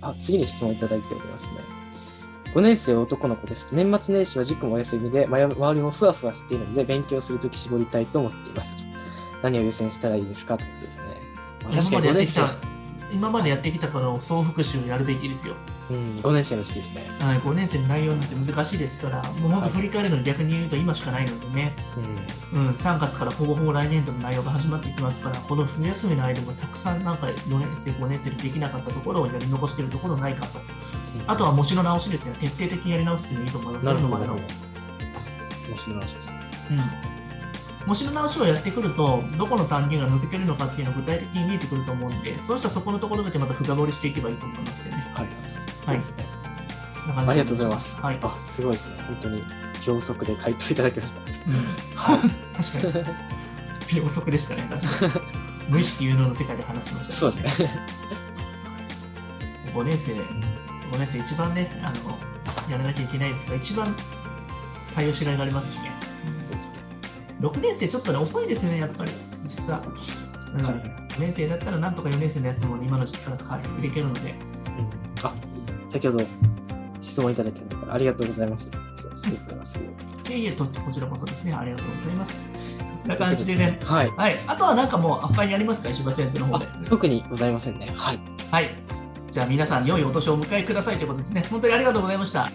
あ、次に質問いただいておりますね。5年生男の子です。年末年始は塾もお休みで、周りもふわふわしているので、勉強するとき絞りたいと思っています。何を優先したらいいですかということですね。まあ確かに5今までやって年生、今までやってきたからを総復習やるべきですよ。うん、5年生の時期ですね。はい、5年生の内容なんて難しいですから、もう本当振り返るのに逆に言うと今しかないのでね、うん。うん、3月からほぼほぼ来年度の内容が始まっていきますから、この冬休みの間もたくさんなんか4年生、5年生でできなかったところをやり残しているところないかと。あとは模試の直しですよ。徹底的にやり直すっていうのいいと思います。なるほど、そういうのもなるほど。面白い話ですね。うん模試の直しをやってくると、どこの単元が抜けてるのかっていうのが具体的に見えてくると思うんで、そうしたらそこのところだけまた深掘りしていけばいいと思いますよね。はい。はいね。ありがとうございます。はい。あ、すごいですね。本当に秒速で回答いただきました。うん、確かに。秒速でしたね、確かに。無意識有能の世界で話しました、そうですね。5年生、5年生一番ね、あの、やらなきゃいけないですが、一番対応しがいがありますしね。そうですね6年生ちょっとね、遅いですよね、やっぱり、実は。うんはい5年生だったら、なんとか4年生のやつも今の時期から回復できるので、うんあ、先ほど質問いただいたのでありがとうございます。ありがとうございます。いえいえ、とってこちらこそですね、ありがとうございます。な感じでね、はい。はい。あとはなんかもう、他にありますか、石破先生の方で。あ特にございませんね。はい。はい。じゃあ皆さん、良いお年をお迎えくださいということですね。本当にありがとうございました。